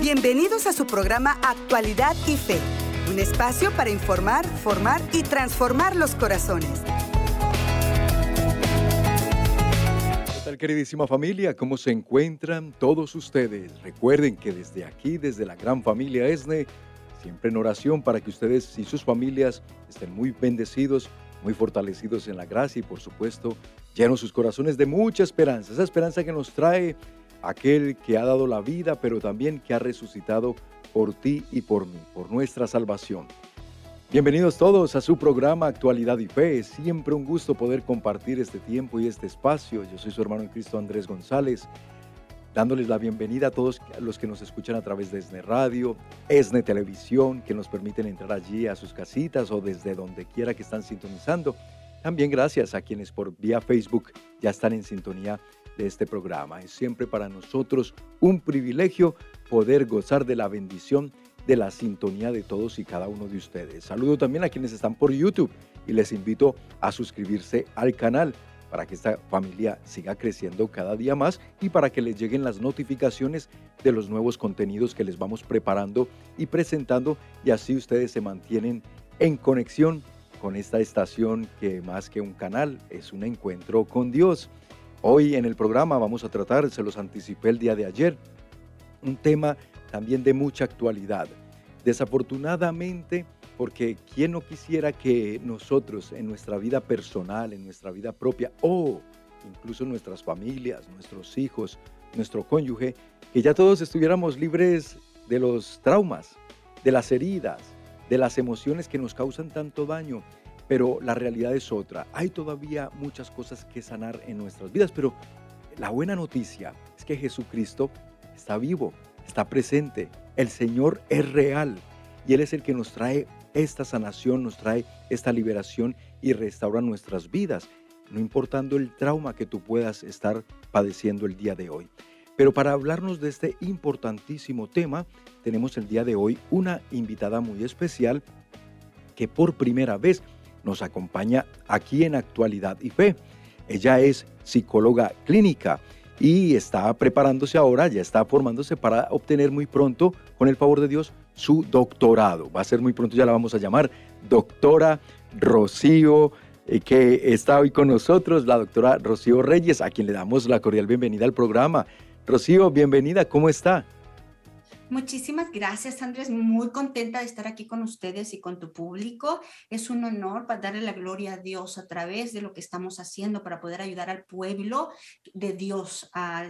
Bienvenidos a su programa Actualidad y Fe, un espacio para informar, formar y transformar los corazones. ¿Qué tal queridísima familia? ¿Cómo se encuentran todos ustedes? Recuerden que desde aquí, desde la gran familia ESNE, siempre en oración para que ustedes y sus familias estén muy bendecidos, muy fortalecidos en la gracia y por supuesto llenos sus corazones de mucha esperanza, esa esperanza que nos trae aquel que ha dado la vida, pero también que ha resucitado por ti y por mí, por nuestra salvación. Bienvenidos todos a su programa Actualidad y Fe. Es siempre un gusto poder compartir este tiempo y este espacio. Yo soy su hermano en Cristo Andrés González, dándoles la bienvenida a todos los que nos escuchan a través de ESNE Radio, ESNE Televisión, que nos permiten entrar allí a sus casitas o desde donde quiera que están sintonizando. También gracias a quienes por vía Facebook ya están en sintonía este programa. Es siempre para nosotros un privilegio poder gozar de la bendición de la sintonía de todos y cada uno de ustedes. Saludo también a quienes están por YouTube y les invito a suscribirse al canal para que esta familia siga creciendo cada día más y para que les lleguen las notificaciones de los nuevos contenidos que les vamos preparando y presentando y así ustedes se mantienen en conexión con esta estación que más que un canal es un encuentro con Dios. Hoy en el programa vamos a tratar, se los anticipé el día de ayer, un tema también de mucha actualidad. Desafortunadamente, porque ¿quién no quisiera que nosotros en nuestra vida personal, en nuestra vida propia o incluso nuestras familias, nuestros hijos, nuestro cónyuge, que ya todos estuviéramos libres de los traumas, de las heridas, de las emociones que nos causan tanto daño? Pero la realidad es otra. Hay todavía muchas cosas que sanar en nuestras vidas, pero la buena noticia es que Jesucristo está vivo, está presente. El Señor es real y Él es el que nos trae esta sanación, nos trae esta liberación y restaura nuestras vidas, no importando el trauma que tú puedas estar padeciendo el día de hoy. Pero para hablarnos de este importantísimo tema, tenemos el día de hoy una invitada muy especial que por primera vez nos acompaña aquí en Actualidad y Fe. Ella es psicóloga clínica y está preparándose ahora, ya está formándose para obtener muy pronto, con el favor de Dios, su doctorado. Va a ser muy pronto, ya la vamos a llamar doctora Rocío, eh, que está hoy con nosotros, la doctora Rocío Reyes, a quien le damos la cordial bienvenida al programa. Rocío, bienvenida, ¿cómo está? Muchísimas gracias, Andrés. Muy contenta de estar aquí con ustedes y con tu público. Es un honor para darle la gloria a Dios a través de lo que estamos haciendo para poder ayudar al pueblo de Dios, a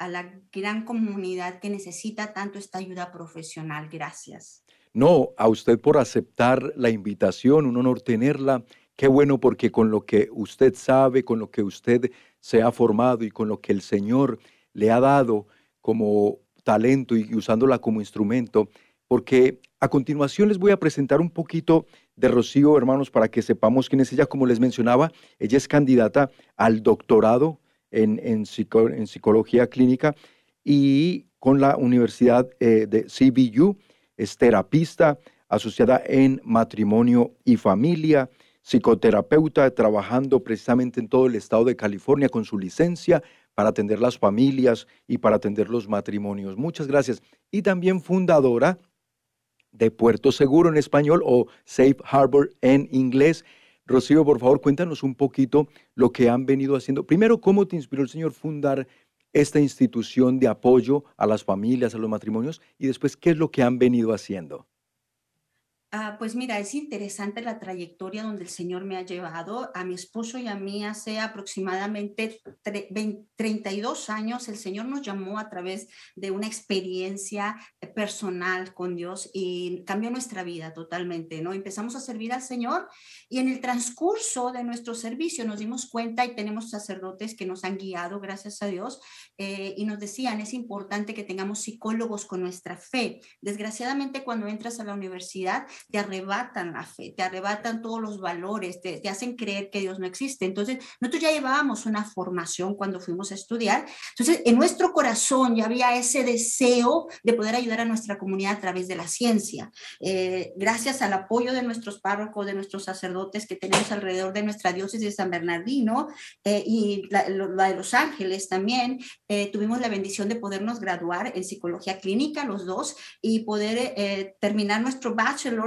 la gran comunidad que necesita tanto esta ayuda profesional. Gracias. No, a usted por aceptar la invitación, un honor tenerla. Qué bueno porque con lo que usted sabe, con lo que usted se ha formado y con lo que el Señor le ha dado como talento y usándola como instrumento, porque a continuación les voy a presentar un poquito de Rocío, hermanos, para que sepamos quién es ella. Como les mencionaba, ella es candidata al doctorado en, en, psicología clínica y con la Universidad eh, de CBU, es terapista asociada en matrimonio y familia, psicoterapeuta, trabajando precisamente en todo el estado de California con su licencia para atender las familias y para atender los matrimonios. Muchas gracias. Y también fundadora de Puerto Seguro en español o Safe Harbor en inglés. Rocío, por favor, cuéntanos un poquito lo que han venido haciendo. Primero, ¿cómo te inspiró el Señor fundar esta institución de apoyo a las familias, a los matrimonios? Y después, ¿qué es lo que han venido haciendo? Ah, pues mira, es interesante la trayectoria donde el Señor me ha llevado. A mi esposo y a mí hace aproximadamente 32 años el Señor nos llamó a través de una experiencia personal con Dios y cambió nuestra vida totalmente, ¿no? Empezamos a servir al Señor y en el transcurso de nuestro servicio nos dimos cuenta y tenemos sacerdotes que nos han guiado, gracias a Dios, eh, y nos decían, es importante que tengamos psicólogos con nuestra fe. Desgraciadamente, cuando entras a la universidad, te arrebatan la fe, te arrebatan todos los valores, te, te hacen creer que Dios no existe. Entonces, nosotros ya llevábamos una formación cuando fuimos a estudiar. Entonces, en nuestro corazón ya había ese deseo de poder ayudar a nuestra comunidad a través de la ciencia. Eh, gracias al apoyo de nuestros párrocos, de nuestros sacerdotes que tenemos alrededor de nuestra diócesis de San Bernardino eh, y la, de Los Ángeles también, eh, tuvimos la bendición de podernos graduar en psicología clínica, los dos, y poder terminar nuestro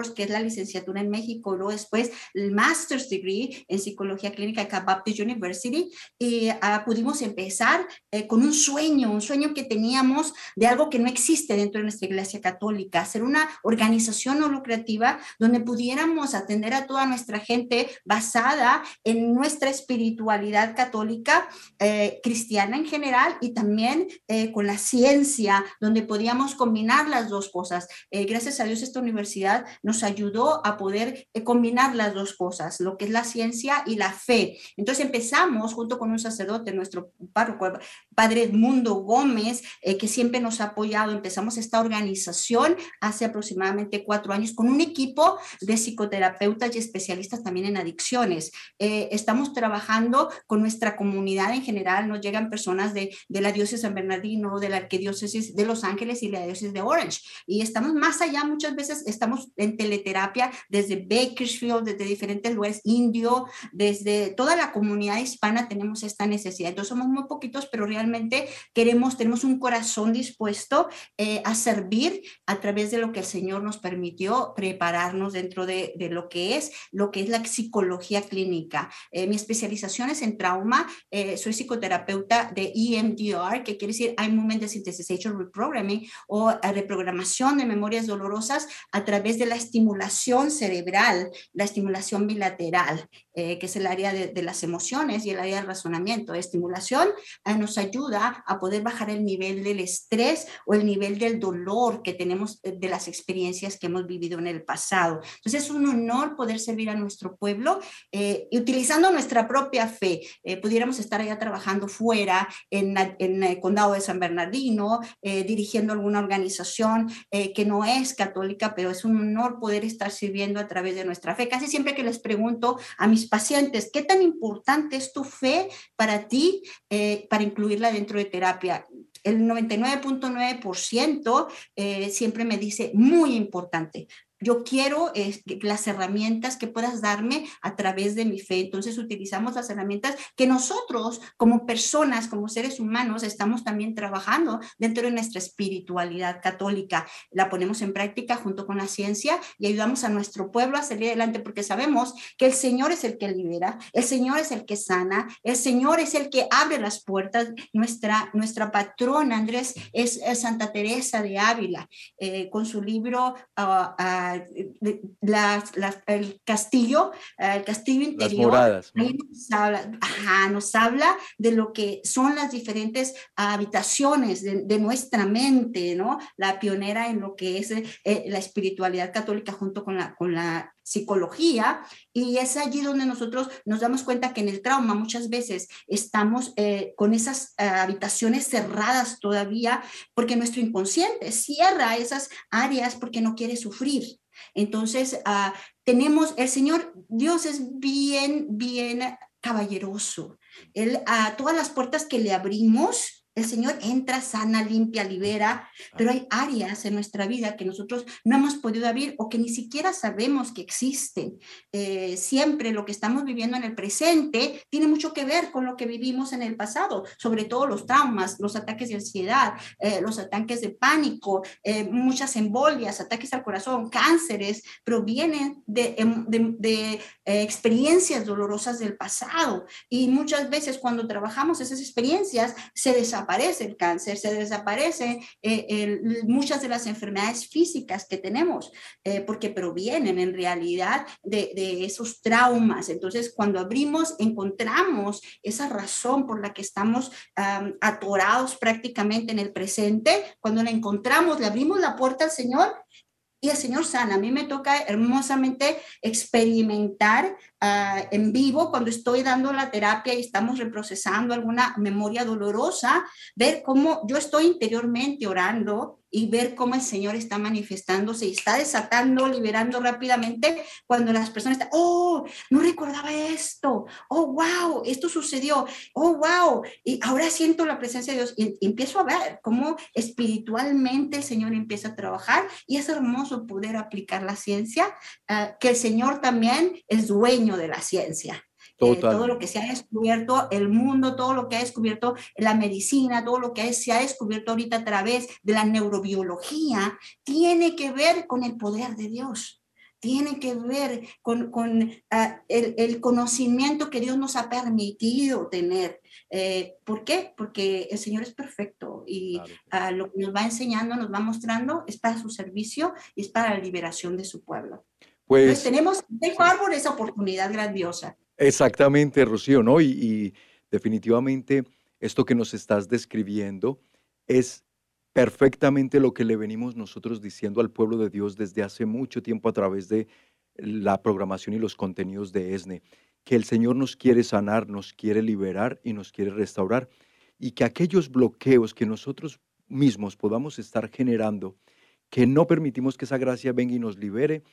bachelor's, que es la licenciatura en México, luego después el master's degree en psicología clínica en Baptist University. Y ah, pudimos empezar con un sueño, un sueño que teníamos de algo que no existe dentro de nuestra iglesia católica, hacer una organización no lucrativa donde pudiéramos atender a toda nuestra gente basada en nuestra espiritualidad católica, eh, cristiana en general y también eh, con la ciencia, donde podíamos combinar las dos cosas. Eh, gracias a Dios esta universidad nos ayudó a poder combinar las dos cosas, lo que es la ciencia y la fe. Entonces empezamos junto con un sacerdote, nuestro párroco, padre Edmundo Gómez, que siempre nos ha apoyado, empezamos esta organización hace aproximadamente cuatro años con un equipo de psicoterapeutas y especialistas también en adicciones. Eh, estamos trabajando con nuestra comunidad en general, nos llegan personas de, de la diócesis San Bernardino, de la arquidiócesis de Los Ángeles y la diócesis de Orange. Y estamos más allá, muchas veces estamos en teleterapia desde Bakersfield, desde diferentes lugares, indio, desde toda la comunidad hispana tenemos esta necesidad. Entonces somos muy poquitos, pero realmente queremos, tenemos un corazón dispuesto eh, a servir a través de lo que el Señor nos permitió prepararnos dentro de, de lo que es, lo que es la psicología clínica. Eh, mi especialización es en trauma, eh, soy psicoterapeuta de EMDR, que quiere decir Eye Movement Desensitization Reprogramming o reprogramación de memorias dolorosas a través de la estimulación cerebral, la estimulación bilateral, que es el área de, de, las emociones y el área del razonamiento. Estimulación nos ayuda a poder bajar el nivel del estrés o el nivel del dolor que tenemos de las experiencias que hemos vivido en el pasado. Entonces es un honor poder servir a nuestro pueblo eh, y utilizando nuestra propia fe. Eh, pudiéramos estar allá trabajando fuera en, en, el condado de San Bernardino, eh, dirigiendo alguna organización que no es católica, pero es un honor poder estar sirviendo a través de nuestra fe. Casi siempre que les pregunto a mis pacientes, ¿qué tan importante es tu fe para ti para incluirla dentro de terapia? el 99.9% eh, siempre me dice muy importante. Yo quiero las herramientas que puedas darme a través de mi fe. Entonces utilizamos las herramientas que nosotros como personas, como seres humanos, estamos también trabajando dentro de nuestra espiritualidad católica. La ponemos en práctica junto con la ciencia y ayudamos a nuestro pueblo a salir adelante porque sabemos que el Señor es el que libera, el Señor es el que sana, el Señor es el que abre las puertas. Nuestra, nuestra patrona, Andrés, es, Santa Teresa de Ávila, eh, con su libro... Uh, el castillo, el castillo interior. Las Nos habla, nos habla de lo que son las diferentes habitaciones de, nuestra mente, ¿no? La pionera en lo que es eh, la espiritualidad católica junto con la, con la psicología y es allí donde nosotros nos damos cuenta que en el trauma muchas veces estamos eh, con esas eh, habitaciones cerradas todavía porque nuestro inconsciente cierra esas áreas porque no quiere sufrir. Entonces, uh, tenemos, el Señor, Dios es bien, bien caballeroso. Él, a todas las puertas que le abrimos, el Señor entra, sana, limpia, libera, pero hay áreas en nuestra vida que nosotros no hemos podido abrir o que ni siquiera sabemos que existen. Eh, siempre lo que estamos viviendo en el presente tiene mucho que ver con lo que vivimos en el pasado, sobre todo los traumas, los ataques de ansiedad, eh, los ataques de pánico, eh, muchas embolias, ataques al corazón, cánceres, provienen de, em, de, de experiencias dolorosas del pasado. Y muchas veces cuando trabajamos esas experiencias se desarrollan desaparece el cáncer, se desaparecen eh, muchas de las enfermedades físicas que tenemos, eh, porque provienen en realidad de, esos traumas. Entonces, cuando abrimos, encontramos esa razón por la que estamos atorados prácticamente en el presente, cuando la encontramos, le abrimos la puerta al Señor y el Señor sana. A mí me toca hermosamente experimentar ah, en vivo, cuando estoy dando la terapia y estamos reprocesando alguna memoria dolorosa, ver cómo yo estoy interiormente orando y ver cómo el Señor está manifestándose y está desatando, liberando rápidamente cuando las personas están, oh, no recordaba esto, oh, wow, esto sucedió, oh, wow, y ahora siento la presencia de Dios y, empiezo a ver cómo espiritualmente el Señor empieza a trabajar y es hermoso poder aplicar la ciencia, ah, que el Señor también es dueño de la ciencia. Eh, todo lo que se ha descubierto, el mundo, todo lo que ha descubierto la medicina, todo lo que se ha descubierto ahorita a través de la neurobiología, tiene que ver con el poder de Dios, tiene que ver con, con ah, el, conocimiento que Dios nos ha permitido tener. Eh, ¿Por qué? Porque el Señor es perfecto y ah, lo que nos va enseñando, nos va mostrando, es para su servicio y es para la liberación de su pueblo. Pues, Entonces tenemos de árbol esa oportunidad grandiosa. Exactamente, Rocío, ¿no? Y, definitivamente esto que nos estás describiendo es perfectamente lo que le venimos nosotros diciendo al pueblo de Dios desde hace mucho tiempo a través de la programación y los contenidos de ESNE, que el Señor nos quiere sanar, nos quiere liberar y nos quiere restaurar, y que aquellos bloqueos que nosotros mismos podamos estar generando, que no permitimos que esa gracia venga y nos libere,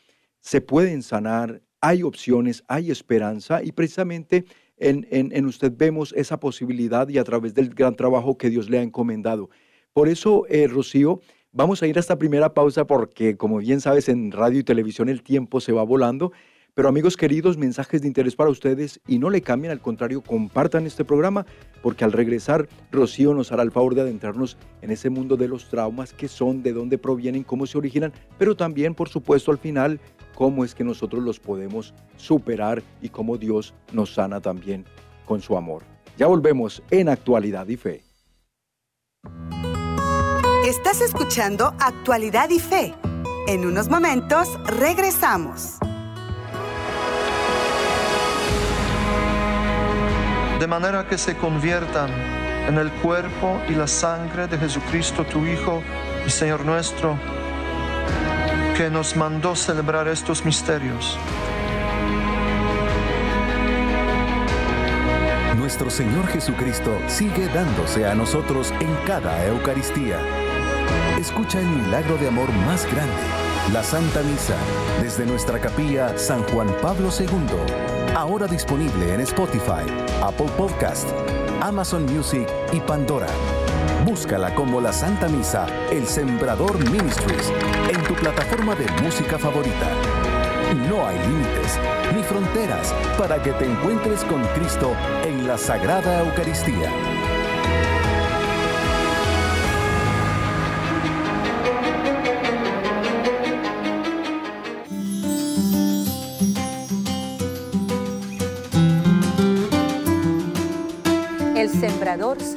se pueden sanar, hay opciones, hay esperanza y precisamente en, usted vemos esa posibilidad y a través del gran trabajo que Dios le ha encomendado. Por eso, eh, Rocío, vamos a ir a esta primera pausa porque, como bien sabes, en radio y televisión el tiempo se va volando. Pero amigos queridos, mensajes de interés para ustedes y no le cambien, al contrario, compartan este programa porque al regresar Rocío nos hará el favor de adentrarnos en ese mundo de los traumas, que son, de dónde provienen, cómo se originan, pero también, por supuesto, al final cómo es que nosotros los podemos superar y cómo Dios nos sana también con su amor. Ya volvemos en Actualidad y Fe. Estás escuchando Actualidad y Fe. En unos momentos regresamos. De manera que se conviertan en el cuerpo y la sangre de Jesucristo, tu Hijo y Señor nuestro que nos mandó celebrar estos misterios. Nuestro Señor Jesucristo sigue dándose a nosotros en cada Eucaristía. Escucha el milagro de amor más grande, la Santa Misa, desde nuestra capilla San Juan Pablo II, ahora disponible en Spotify, Apple Podcast, Amazon Music y Pandora. Búscala como la Santa Misa, el Sembrador Ministries, en tu plataforma de música favorita. No hay límites ni fronteras para que te encuentres con Cristo en la Sagrada Eucaristía.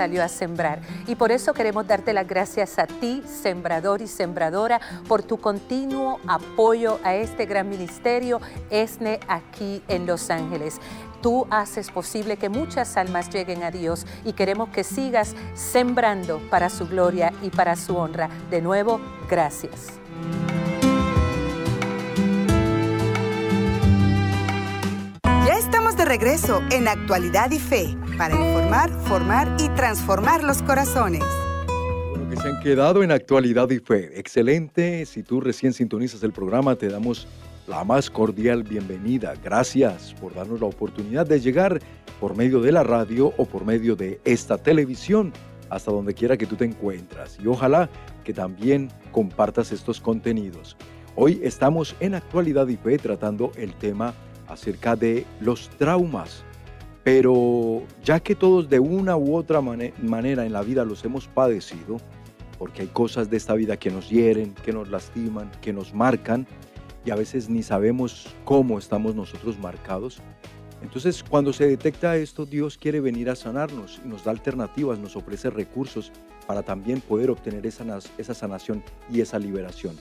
Salió a sembrar. Y por eso queremos darte las gracias a ti, sembrador y sembradora, por tu continuo apoyo a este gran ministerio ESNE aquí en Los Ángeles. Tú haces posible que muchas almas lleguen a Dios y queremos que sigas sembrando para su gloria y para su honra. De nuevo, gracias. Regreso en Actualidad y Fe para informar, formar y transformar los corazones. Bueno, que se han quedado en actualidad y fe. Excelente. Si tú recién sintonizas el programa, te damos la más cordial bienvenida. Gracias por darnos la oportunidad de llegar por medio de la radio o por medio de esta televisión hasta donde quiera que tú te encuentras. Y ojalá que también compartas estos contenidos. Hoy estamos en actualidad y fe tratando el tema acerca de los traumas pero ya que todos de una u otra manera en la vida los hemos padecido, porque hay cosas de esta vida que nos hieren, que nos lastiman, que nos marcan, y a veces ni sabemos cómo estamos nosotros marcados. Entonces, cuando se detecta esto, Dios quiere venir a sanarnos y nos da alternativas, nos ofrece recursos para también poder obtener esa, esa sanación y esa liberación.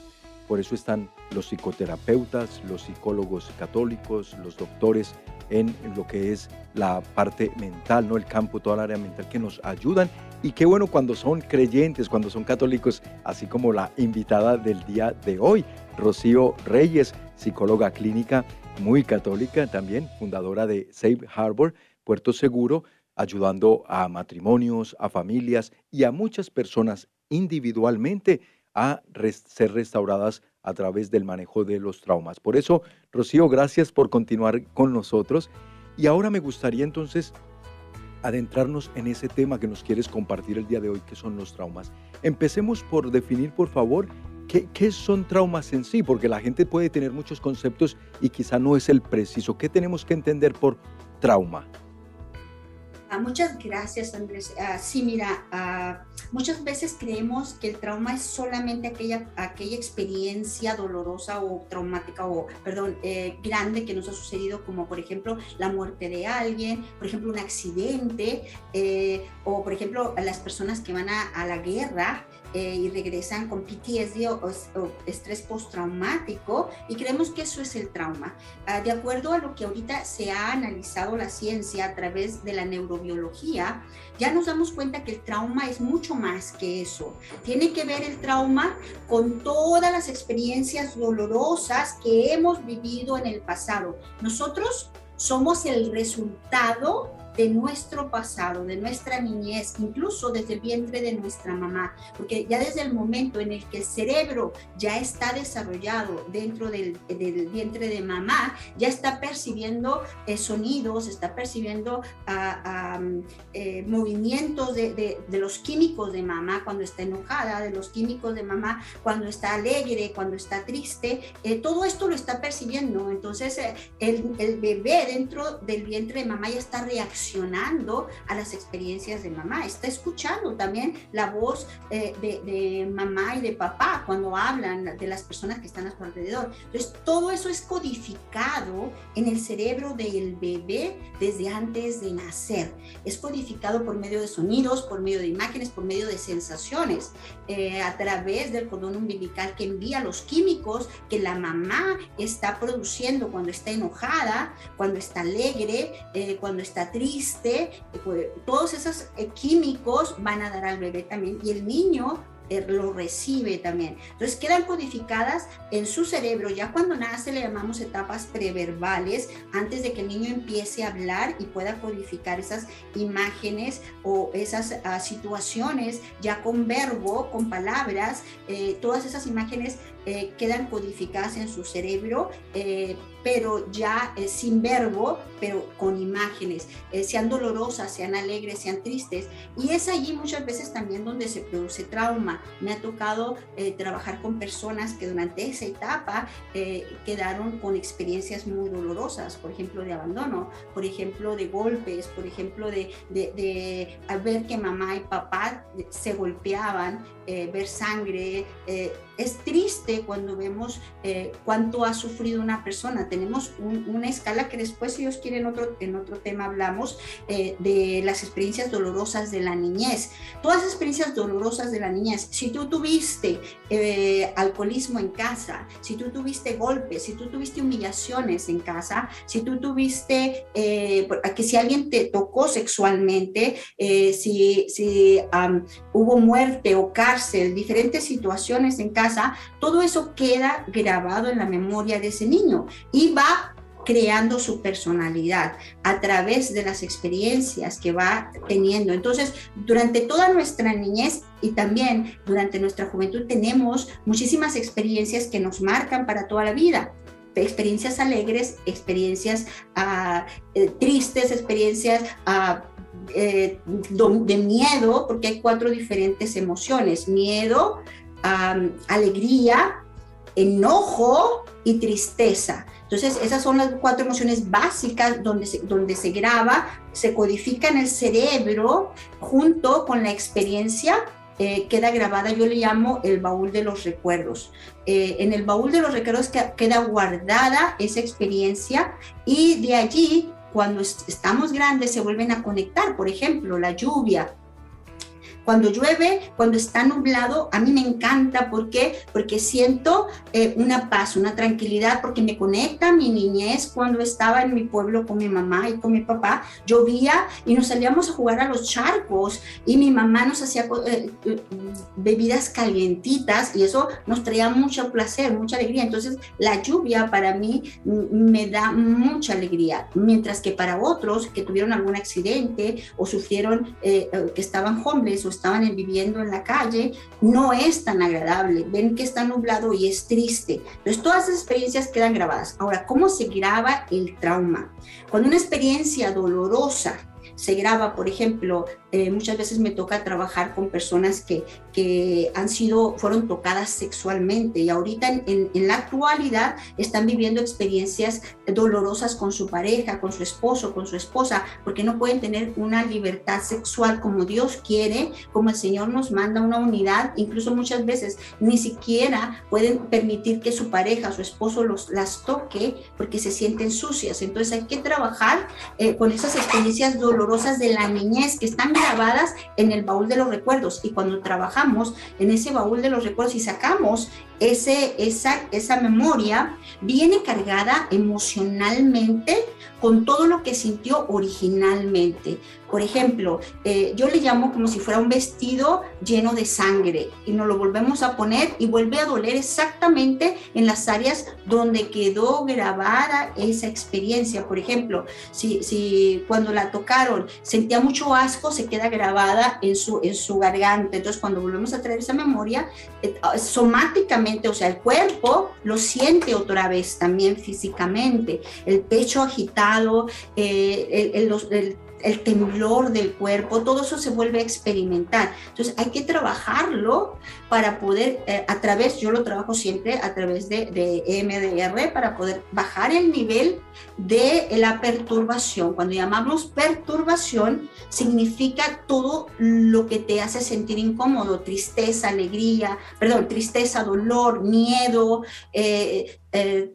Por eso están los psicoterapeutas, los psicólogos católicos, los doctores en lo que es la parte mental, ¿no? El campo, toda la área mental que nos ayudan. Y qué bueno cuando son creyentes, cuando son católicos, así como la invitada del día de hoy, Rocío Reyes, psicóloga clínica muy católica también, fundadora de Safe Harbor, Puerto Seguro, ayudando a matrimonios, a familias y a muchas personas individualmente a ser restauradas a través del manejo de los traumas. Por eso, Rocío, gracias por continuar con nosotros. Y ahora me gustaría entonces adentrarnos en ese tema que nos quieres compartir el día de hoy, que son los traumas. Empecemos por definir, por favor, qué, qué son traumas en sí, porque la gente puede tener muchos conceptos y quizá no es el preciso. ¿Qué tenemos que entender por trauma? Ah, muchas gracias, Andrés. Ah, sí, mira, ah, muchas veces creemos que el trauma es solamente aquella, aquella experiencia dolorosa o traumática o, perdón, eh, grande que nos ha sucedido, como por ejemplo la muerte de alguien, por ejemplo un accidente, eh, o por ejemplo las personas que van a la guerra eh, y regresan con PTSD o, estrés postraumático y creemos que eso es el trauma. Ah, de acuerdo a lo que ahorita se ha analizado la ciencia a través de la neurobiología, ya nos damos cuenta que el trauma es mucho más que eso. Tiene que ver el trauma con todas las experiencias dolorosas que hemos vivido en el pasado. Nosotros somos el resultado de nuestro pasado, de nuestra niñez, incluso desde el vientre de nuestra mamá, porque ya desde el momento en el que el cerebro ya está desarrollado dentro del, vientre de mamá, ya está percibiendo eh, sonidos, está percibiendo ah, eh, movimientos de, los químicos de mamá cuando está enojada, de los químicos de mamá cuando está alegre, cuando está triste, eh, todo esto lo está percibiendo. Entonces el, el bebé dentro del vientre de mamá ya está reaccionando a las experiencias de mamá, está escuchando también la voz eh, de, mamá y de papá cuando hablan de las personas que están a su alrededor. Entonces, todo eso es codificado en el cerebro del bebé desde antes de nacer. Es codificado por medio de sonidos, por medio de imágenes, por medio de sensaciones, eh, a través del cordón umbilical que envía los químicos que la mamá está produciendo cuando está enojada, cuando está alegre, eh, cuando está triste pues, todos esos eh, químicos van a dar al bebé también y el niño eh, lo recibe también. Entonces quedan codificadas en su cerebro. Ya cuando nace le llamamos etapas preverbales, antes de que el niño empiece a hablar y pueda codificar esas imágenes o esas ah, situaciones ya con verbo, con palabras. Eh, todas esas imágenes eh, quedan codificadas en su cerebro, eh, pero ya eh, sin verbo, pero con imágenes, sean dolorosas, sean alegres, sean tristes. Y es allí muchas veces también donde se produce trauma. Me ha tocado trabajar con personas que durante esa etapa quedaron con experiencias muy dolorosas, por ejemplo, de abandono, por ejemplo, de golpes, por ejemplo, de, ver que mamá y papá se golpeaban, ver sangre. es triste cuando vemos eh, cuánto ha sufrido una persona. Tenemos una escala que después, si Dios quiere, en otro, en otro tema hablamos eh, de las experiencias dolorosas de la niñez. Todas las experiencias dolorosas de la niñez, si tú tuviste eh, alcoholismo en casa, si tú tuviste golpes, si tú tuviste humillaciones en casa, si tú tuviste que si alguien te tocó sexualmente, si, si hubo muerte o cárcel, diferentes situaciones en casa, todo eso queda grabado en la memoria de ese niño y va creando su personalidad a través de las experiencias que va teniendo. Entonces, durante toda nuestra niñez y también durante nuestra juventud tenemos muchísimas experiencias que nos marcan para toda la vida experiencias alegres, experiencias ah, eh, tristes, experiencias ah, eh, de miedo, porque hay cuatro diferentes emociones, miedo, alegría, enojo y tristeza. Entonces, esas son las cuatro emociones básicas donde se, donde se graba, se codifica en el cerebro junto con la experiencia. Eh, queda grabada, yo le llamo el baúl de los recuerdos. Eh, en el baúl de los recuerdos queda guardada esa experiencia y de allí, cuando estamos grandes, se vuelven a conectar. Por ejemplo, la lluvia, Cuando llueve, cuando está nublado, a mí me encanta. ¿Por qué? Porque siento eh, una paz, una tranquilidad, porque me conecta a mi niñez cuando estaba en mi pueblo con mi mamá y con mi papá. Llovía y nos salíamos a jugar a los charcos y mi mamá nos hacía eh, eh, bebidas calientitas y eso nos traía mucho placer, mucha alegría. Entonces, la lluvia para mí me da mucha alegría, mientras que para otros que tuvieron algún accidente o sufrieron, que estaban homeless o estaban viviendo en la calle, no es tan agradable. Ven que está nublado y es triste. Entonces, todas esas experiencias quedan grabadas. Ahora, ¿cómo se graba el trauma? Cuando una experiencia dolorosa se graba, por ejemplo, eh, muchas veces me toca trabajar con personas que, que han sido, fueron tocadas sexualmente y ahorita en, en, la actualidad están viviendo experiencias dolorosas con su pareja, con su esposo, con su esposa, porque no pueden tener una libertad sexual como Dios quiere, como el Señor nos manda una unidad, incluso muchas veces ni siquiera pueden permitir que su pareja, su esposo los, las toque porque se sienten sucias. Entonces hay que trabajar eh, con esas experiencias dolorosas de la niñez que están grabadas en el baúl de los recuerdos y cuando trabajamos en ese baúl de los recuerdos y sacamos ese, esa, esa memoria, viene cargada emocionalmente con todo lo que sintió originalmente. Por ejemplo, eh, yo le llamo como si fuera un vestido lleno de sangre y nos lo volvemos a poner y vuelve a doler exactamente en las áreas donde quedó grabada esa experiencia. Por ejemplo, si, si cuando la tocaron sentía mucho asco, se queda grabada en su, en su garganta. Entonces, cuando volvemos a traer esa memoria, eh, somáticamente, o sea, el cuerpo lo siente otra vez también físicamente. El pecho agitado, eh, el temblor del cuerpo, todo eso se vuelve a experimentar. Entonces hay que trabajarlo para poder, eh, a través, yo lo trabajo siempre a través de, de EMDR, para poder bajar el nivel de la perturbación. Cuando llamamos perturbación, significa todo lo que te hace sentir incómodo, tristeza, alegría, perdón, tristeza, dolor, miedo, eh, eh,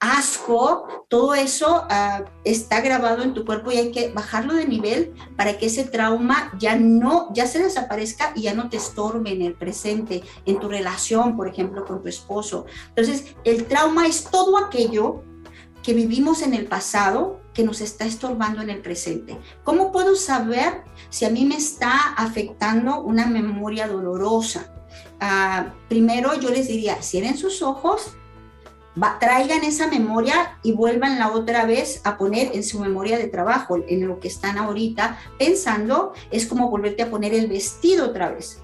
asco, todo eso uh, está grabado en tu cuerpo y hay que bajarlo de nivel para que ese trauma ya no, ya se desaparezca y ya no te estorbe en el presente, en tu relación, por ejemplo, con tu esposo. Entonces, el trauma es todo aquello que vivimos en el pasado que nos está estorbando en el presente. ¿Cómo puedo saber si a mí me está afectando una memoria dolorosa? Uh, primero yo les diría, cierren sus ojos, traigan esa memoria y vuelvan la otra vez a poner en su memoria de trabajo, en lo que están ahorita pensando, es como volverte a poner el vestido otra vez.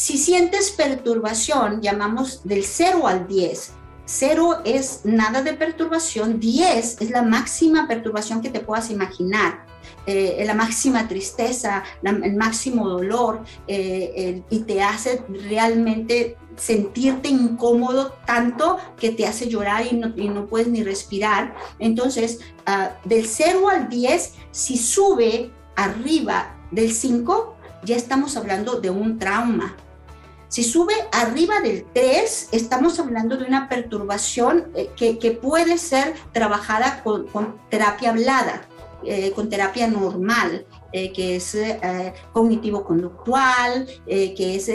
Si sientes perturbación, llamamos del 0 al 10. 0 es nada de perturbación, 10 es la máxima perturbación que te puedas imaginar. Eh, la máxima tristeza, el máximo dolor, eh, y te hace realmente sentirte incómodo tanto que te hace llorar y no, puedes ni respirar. Entonces, uh, del 0 al 10, si sube arriba del 5, ya estamos hablando de un trauma. Si sube arriba del 3, estamos hablando de una perturbación eh, que, que, puede ser trabajada con, con terapia hablada. Eh, con terapia normal, eh, que es eh, cognitivo-conductual, que es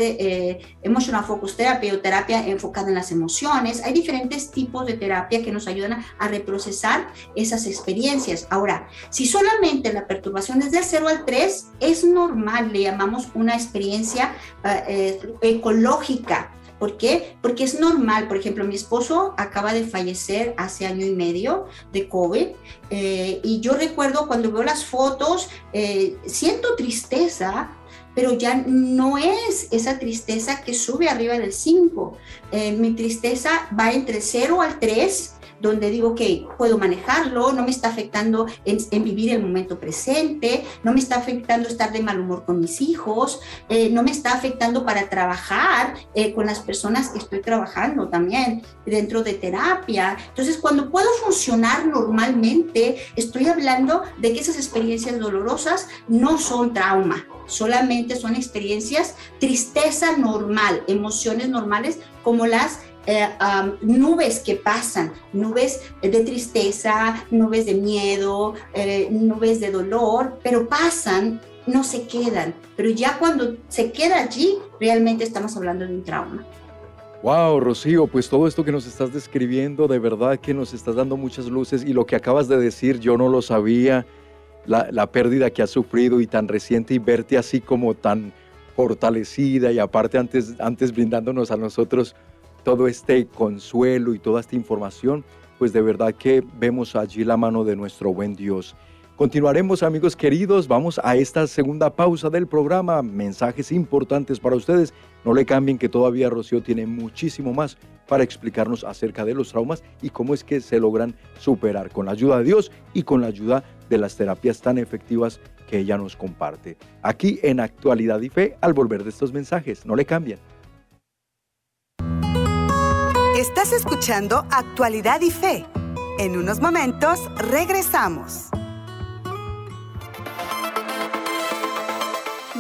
emotional focus therapy o terapia enfocada en las emociones. Hay diferentes tipos de terapia que nos ayudan a, reprocesar esas experiencias. Ahora, si solamente la perturbación es del 0 al 3, es normal, le llamamos una experiencia ecológica ¿Por qué? Porque es normal. Por ejemplo, mi esposo acaba de fallecer hace año y medio de COVID eh, y yo recuerdo cuando veo las fotos, eh, siento tristeza, pero ya no es esa tristeza que sube arriba del 5. Eh, mi tristeza va entre 0 al 3 donde digo, que puedo manejarlo, no me está afectando en, vivir el momento presente, no me está afectando estar de mal humor con mis hijos, eh, no me está afectando para trabajar eh, con las personas que estoy trabajando también dentro de terapia. Entonces, cuando puedo funcionar normalmente, estoy hablando de que esas experiencias dolorosas no son trauma, solamente son experiencias, tristeza normal, emociones normales como las eh, nubes que pasan, nubes de tristeza, nubes de miedo, eh, nubes de dolor, pero pasan no se quedan, pero ya cuando se queda allí, realmente estamos hablando de un trauma. Wow, Rocío, pues todo esto que nos estás describiendo, de verdad que nos estás dando muchas luces y lo que acabas de decir yo no lo sabía, la, la pérdida que has sufrido y tan reciente y verte así como tan fortalecida y aparte antes, antes brindándonos a nosotros todo este consuelo y toda esta información, pues de verdad que vemos allí la mano de nuestro buen Dios. Continuaremos amigos queridos, vamos a esta segunda pausa del programa, mensajes importantes para ustedes. No le cambien que todavía Rocío tiene muchísimo más para explicarnos acerca de los traumas y cómo es que se logran superar con la ayuda de Dios y con la ayuda de las terapias tan efectivas que ella nos comparte. Aquí en Actualidad y Fe al volver de estos mensajes, no le cambien. Estás escuchando Actualidad y Fe. En unos momentos regresamos.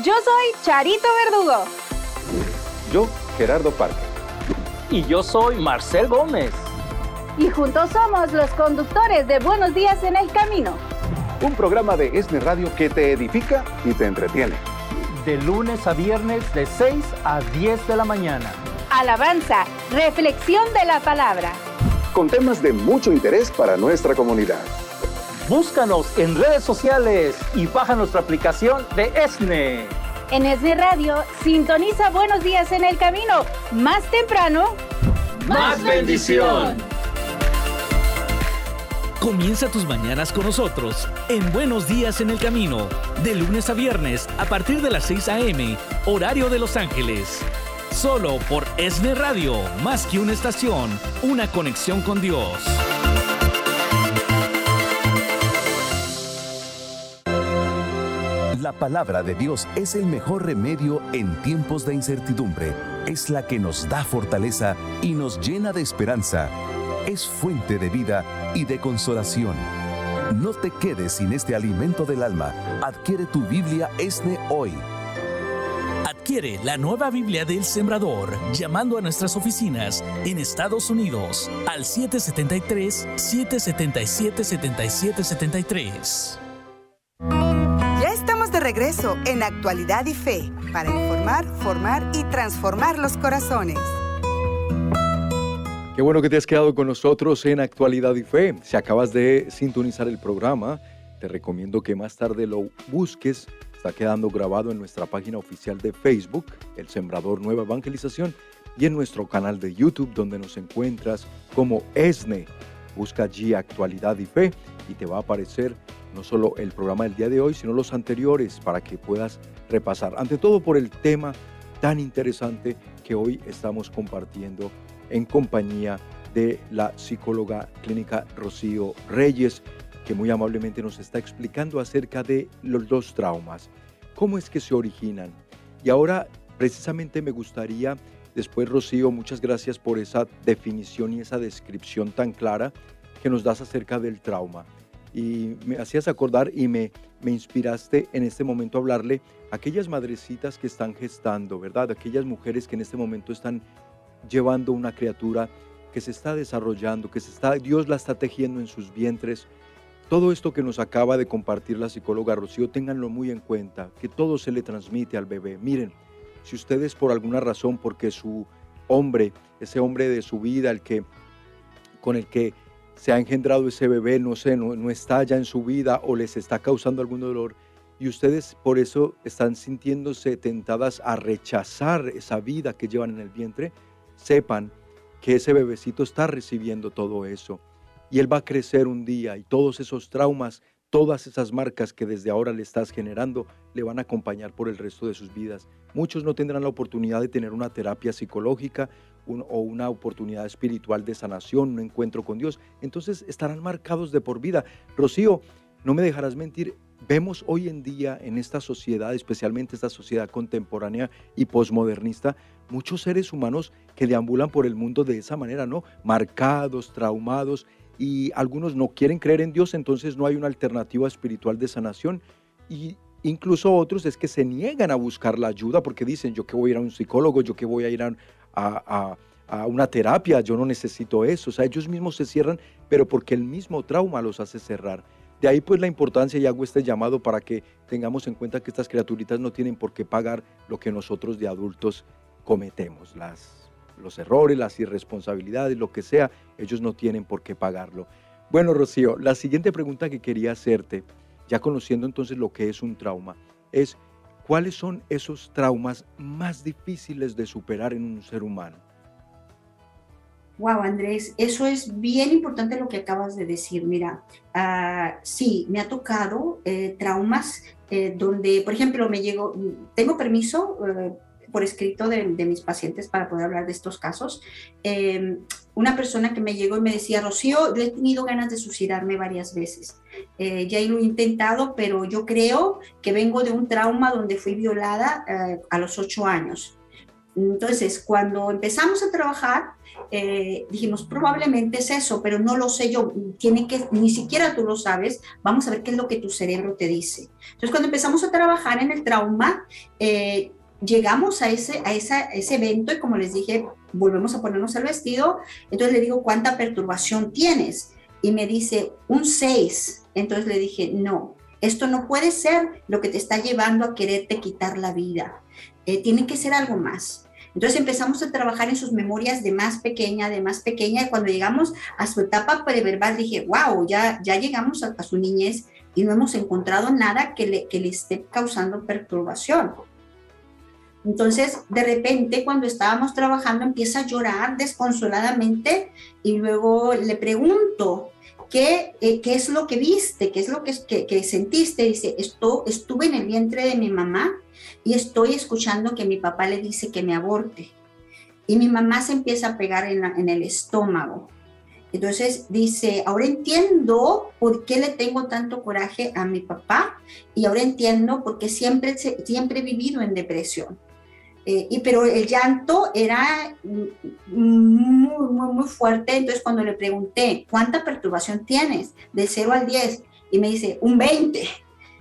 Yo soy Charito Verdugo. Yo, Gerardo Parque. Y yo soy Marcel Gómez. Y juntos somos los conductores de Buenos Días en el Camino. Un programa de ESNE Radio que te edifica y te entretiene. De lunes a viernes de 6 a 10 de la mañana. Alabanza, reflexión de la palabra. Con temas de mucho interés para nuestra comunidad. Búscanos en redes sociales y baja nuestra aplicación de ESNE. En ESNE Radio, sintoniza Buenos Días en el Camino. Más temprano, más bendición. Comienza tus mañanas con nosotros en Buenos Días en el Camino, de lunes a viernes a partir de las 6 a.m., horario de Los Ángeles. Solo por ESNE Radio, más que una estación, una conexión con Dios. La palabra de Dios es el mejor remedio en tiempos de incertidumbre. Es la que nos da fortaleza y nos llena de esperanza. Es fuente de vida y de consolación. No te quedes sin este alimento del alma. Adquiere tu Biblia ESNE hoy. Adquiere la nueva Biblia del Sembrador llamando a nuestras oficinas en Estados Unidos al 773-777-7773. Ya estamos de regreso en Actualidad y Fe para informar, formar y transformar los corazones. Qué bueno que te has quedado con nosotros en Actualidad y Fe. Si acabas de sintonizar el programa, te recomiendo que más tarde lo busques. Está quedando grabado en nuestra página oficial de Facebook, El Sembrador Nueva Evangelización, y en nuestro canal de YouTube, donde nos encuentras como ESNE. Busca allí Actualidad y Fe y te va a aparecer no solo el programa del día de hoy, sino los anteriores para que puedas repasar. Ante todo por el tema tan interesante que hoy estamos compartiendo en compañía de la psicóloga clínica Rocío Reyes, que muy amablemente nos está explicando acerca de los dos traumas, cómo es que se originan. Y ahora precisamente me gustaría, después Rocío, muchas gracias por esa definición y esa descripción tan clara que nos das acerca del trauma. Y me hacías acordar y me, me inspiraste en este momento a hablarle a aquellas madrecitas que están gestando, ¿verdad? Aquellas mujeres que en este momento están llevando una criatura que se está desarrollando, que se está, Dios la está tejiendo en sus vientres. Todo esto que nos acaba de compartir la psicóloga Rocío, ténganlo muy en cuenta, que todo se le transmite al bebé. Miren, si ustedes por alguna razón, porque su hombre, ese hombre de su vida, el que con el que se ha engendrado ese bebé, no sé, no, no está ya en su vida o les está causando algún dolor, y ustedes por eso están sintiéndose tentadas a rechazar esa vida que llevan en el vientre, sepan que ese bebecito está recibiendo todo eso y él va a crecer un día y todos esos traumas, todas esas marcas que desde ahora le estás generando, le van a acompañar por el resto de sus vidas. Muchos no tendrán la oportunidad de tener una terapia psicológica o una oportunidad espiritual de sanación, un encuentro con Dios. Entonces estarán marcados de por vida. Rocío, no me dejarás mentir, vemos hoy en día en esta sociedad, especialmente esta sociedad contemporánea y posmodernista, muchos seres humanos que deambulan por el mundo de esa manera, ¿no? Marcados, traumados, y algunos no quieren creer en Dios, entonces no hay una alternativa espiritual de sanación. Y incluso otros es que se niegan a buscar la ayuda porque dicen, yo que voy a ir a un psicólogo, yo que voy a ir a, a- a- una terapia, yo no necesito eso. O sea, ellos mismos se cierran, pero porque el mismo trauma los hace cerrar. De ahí pues la importancia y hago este llamado para que tengamos en cuenta que estas criaturitas no tienen por qué pagar lo que nosotros de adultos cometemos, las, los errores, las irresponsabilidades, lo que sea, ellos no tienen por qué pagarlo. Bueno, Rocío, la siguiente pregunta que quería hacerte, ya conociendo entonces lo que es un trauma, es ¿cuáles son esos traumas más difíciles de superar en un ser humano? Wow, Andrés, eso es bien importante lo que acabas de decir. Mira, uh, sí, me ha tocado eh, traumas eh, donde, por ejemplo, me llego, tengo permiso eh, por escrito de, mis pacientes para poder hablar de estos casos. Em, una persona que me llegó y me decía, Rocío, he tenido ganas de suicidarme varias veces. ya lo he intentado, pero yo creo que vengo de un trauma donde fui violada a los ocho años. Entonces, cuando empezamos a trabajar, eh, dijimos, probablemente es eso, pero no lo sé yo, tiene que, ni siquiera tú lo sabes, vamos a ver qué es lo que tu cerebro te dice. Entonces, cuando empezamos a trabajar en el trauma, eh, llegamos a ese, a ese evento y como les dije, volvemos a ponernos el vestido, entonces le digo, ¿cuánta perturbación tienes? Y me dice, un 6. Entonces le dije, no, esto no puede ser lo que te está llevando a quererte quitar la vida. Eh, tiene que ser algo más. Entonces empezamos a trabajar en sus memorias de más pequeña, de más pequeña, y cuando llegamos a su etapa preverbal dije, wow, ya, ya llegamos a, su niñez y no hemos encontrado nada que le, que le esté causando perturbación. Entonces, de repente, cuando estábamos trabajando, empieza a llorar desconsoladamente y luego le pregunto, ¿qué, eh, qué es lo que viste? ¿Qué es lo que, que, sentiste? Dice, Esto, estuve en el vientre de mi mamá y estoy escuchando que mi papá le dice que me aborte. Y mi mamá se empieza a pegar en, el estómago. Entonces dice, ahora entiendo por qué le tengo tanto coraje a mi papá y ahora entiendo por qué siempre, siempre he vivido en depresión. Eh, y, pero el llanto era muy, muy, muy fuerte. Entonces cuando le pregunté, ¿cuánta perturbación tienes? De 0 al 10. Y me dice, un 20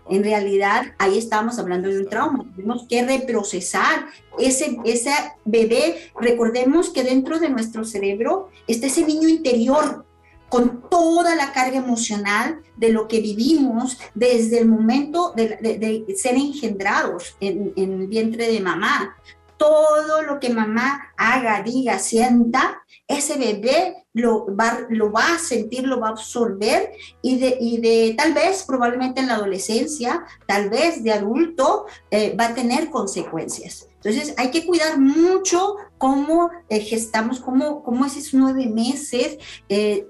en realidad ahí estamos hablando de un trauma. Tenemos que reprocesar ese, ese bebé. Recordemos que dentro de nuestro cerebro está ese niño interior con toda la carga emocional de lo que vivimos desde el momento de, ser engendrados en, en el vientre de mamá. Todo lo que mamá haga, diga, sienta, ese bebé lo va, lo va a sentir, lo va a absorber y de, y de tal vez, probablemente en la adolescencia, tal vez de adulto, eh, va a tener consecuencias. Entonces hay que cuidar mucho cómo eh, gestamos, cómo, cómo esos nueve meses eh,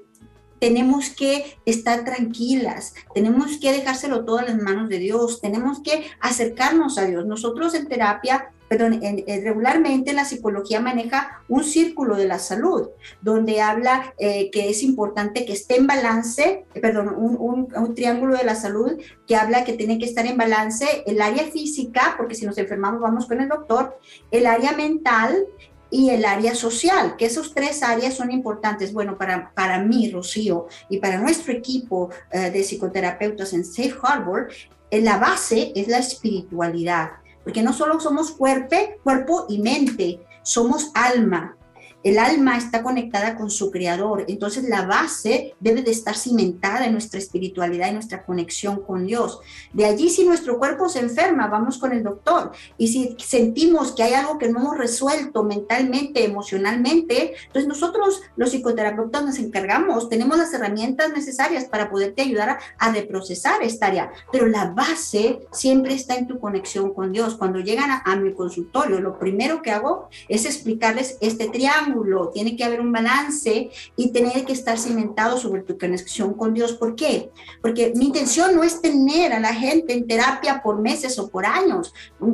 tenemos que estar tranquilas, tenemos que dejárselo todo en las manos de Dios, tenemos que acercarnos a Dios. Nosotros en terapia perdón, regularmente la psicología maneja un círculo de la salud, donde habla eh, que es importante que esté en balance, perdón, un, un, triángulo de la salud que habla que tiene que estar en balance el área física, porque si nos enfermamos vamos con el doctor, el área mental y el área social, que esos tres áreas son importantes. Bueno, para, para mí, Rocío, y para nuestro equipo eh, de psicoterapeutas en Safe Harbor, eh, la base es la espiritualidad porque no solo somos cuerpo, cuerpo y mente, somos alma. El alma está conectada con su creador, entonces la base debe de estar cimentada en nuestra espiritualidad y nuestra conexión con Dios. De allí si nuestro cuerpo se enferma, vamos con el doctor. Y si sentimos que hay algo que no hemos resuelto mentalmente, emocionalmente, entonces nosotros los psicoterapeutas nos encargamos, tenemos las herramientas necesarias para poderte ayudar a, a reprocesar esta área. Pero la base siempre está en tu conexión con Dios. Cuando llegan a mi consultorio, lo primero que hago es explicarles este triángulo tiene que haber un balance y tener que estar cimentado sobre tu conexión con Dios. ¿Por qué? Porque mi intención no es tener a la gente en terapia por meses o por años.